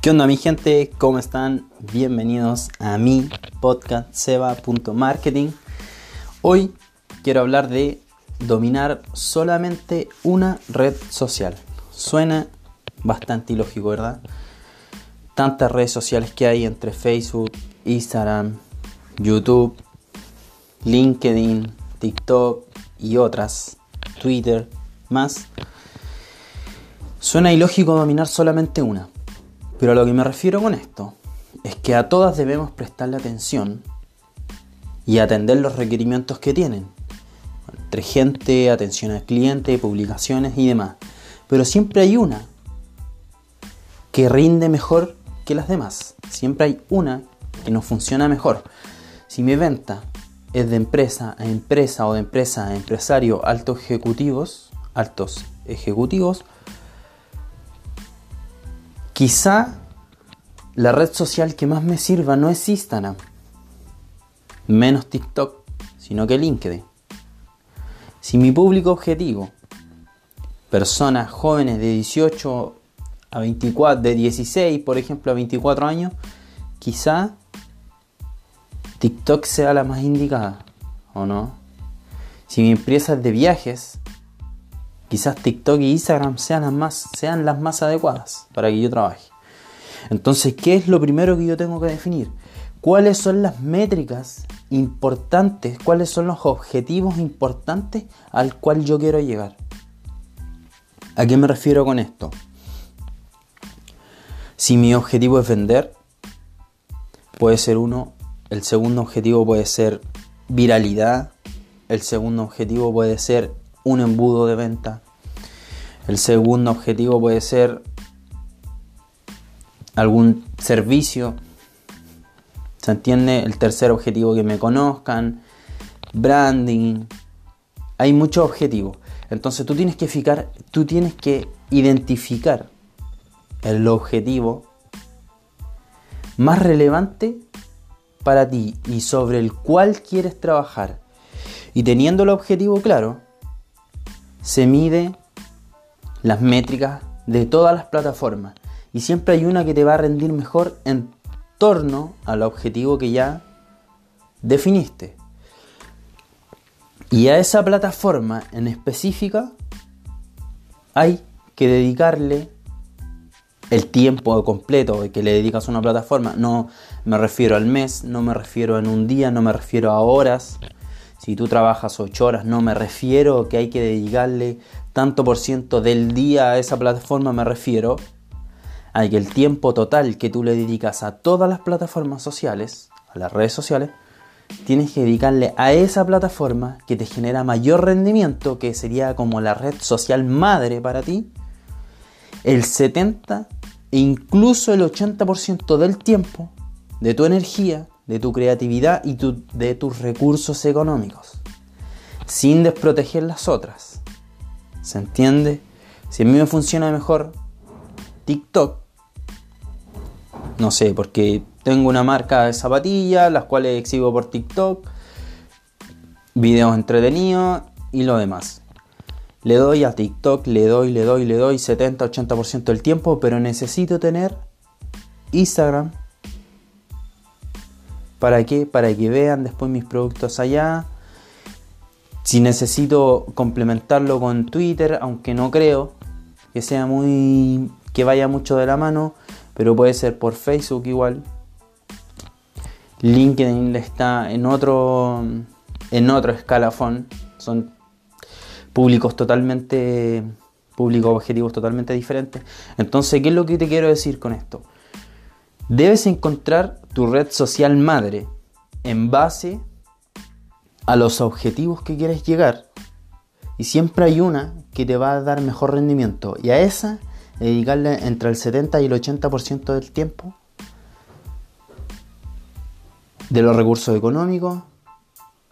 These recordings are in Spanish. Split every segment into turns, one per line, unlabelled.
¿Qué onda mi gente? ¿Cómo están? Bienvenidos a mi podcast seba.marketing. Hoy quiero hablar de dominar solamente una red social. Suena bastante ilógico, ¿verdad? Tantas redes sociales que hay entre Facebook, Instagram, YouTube, LinkedIn, TikTok y otras, Twitter, más. Suena ilógico dominar solamente una. Pero a lo que me refiero con esto es que a todas debemos prestarle atención y atender los requerimientos que tienen. Entre gente, atención al cliente, publicaciones y demás. Pero siempre hay una que rinde mejor que las demás. Siempre hay una que nos funciona mejor. Si mi venta es de empresa a empresa o de empresa a empresario, altos ejecutivos, altos ejecutivos, Quizá la red social que más me sirva no es Instagram, menos TikTok, sino que LinkedIn. Si mi público objetivo, personas jóvenes de 18 a 24, de 16 por ejemplo a 24 años, quizá TikTok sea la más indicada, ¿o no? Si mi empresa es de viajes, quizás TikTok y Instagram sean las más, sean las más adecuadas para que yo trabaje. Entonces, ¿qué es lo primero que yo tengo que definir? ¿Cuáles son las métricas importantes? ¿Cuáles son los objetivos importantes al cual yo quiero llegar? ¿A qué me refiero con esto? Si mi objetivo es vender, puede ser uno. El segundo objetivo puede ser viralidad. El segundo objetivo puede ser un embudo de venta. El segundo objetivo puede ser algún servicio. ¿Se entiende? El tercer objetivo que me conozcan. Branding. Hay muchos objetivos. Entonces tú tienes que fijar, tú tienes que identificar el objetivo más relevante para ti y sobre el cual quieres trabajar. Y teniendo el objetivo claro, se mide las métricas de todas las plataformas y siempre hay una que te va a rendir mejor en torno al objetivo que ya definiste. Y a esa plataforma en específica hay que dedicarle el tiempo completo que le dedicas a una plataforma. No me refiero al mes, no me refiero en un día, no me refiero a horas, si tú trabajas 8 horas, no me refiero que hay que dedicarle tanto por ciento del día a esa plataforma, me refiero a que el tiempo total que tú le dedicas a todas las plataformas sociales, a las redes sociales, tienes que dedicarle a esa plataforma que te genera mayor rendimiento, que sería como la red social madre para ti, el 70 e incluso el 80% del tiempo, de tu energía, de tu creatividad y de tus recursos económicos, sin desproteger las otras. ¿Se entiende? Si a mí me funciona mejor TikTok, no sé, porque tengo una marca de zapatillas, las cuales exhibo por TikTok, videos entretenidos y lo demás. Le doy a TikTok, le doy, le doy, le doy 70-80% del tiempo, pero necesito tener Instagram, ¿Para qué? Para que vean después mis productos allá. Si necesito complementarlo con Twitter, aunque no creo que sea muy. que vaya mucho de la mano, pero puede ser por Facebook igual. LinkedIn está en otro. en otro escalafón. Son públicos totalmente. públicos objetivos totalmente diferentes. Entonces, ¿qué es lo que te quiero decir con esto? Debes encontrar tu red social madre en base a los objetivos que quieres llegar. Y siempre hay una que te va a dar mejor rendimiento. Y a esa dedicarle entre el 70 y el 80% del tiempo de los recursos económicos,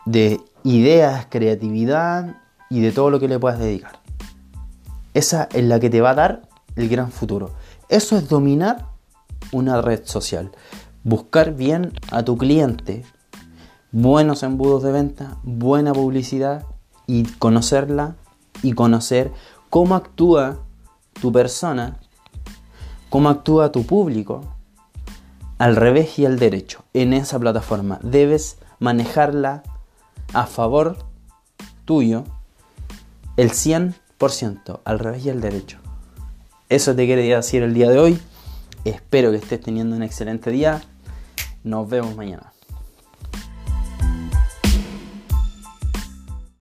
de ideas, creatividad y de todo lo que le puedas dedicar. Esa es la que te va a dar el gran futuro. Eso es dominar una red social. Buscar bien a tu cliente, buenos embudos de venta, buena publicidad y conocerla y conocer cómo actúa tu persona cómo actúa tu público al revés y al derecho en esa plataforma. Debes manejarla a favor tuyo el 100%, al revés y al derecho. Eso te quería decir el día de hoy. Espero que estés teniendo un excelente día. 9 vemos da manhã.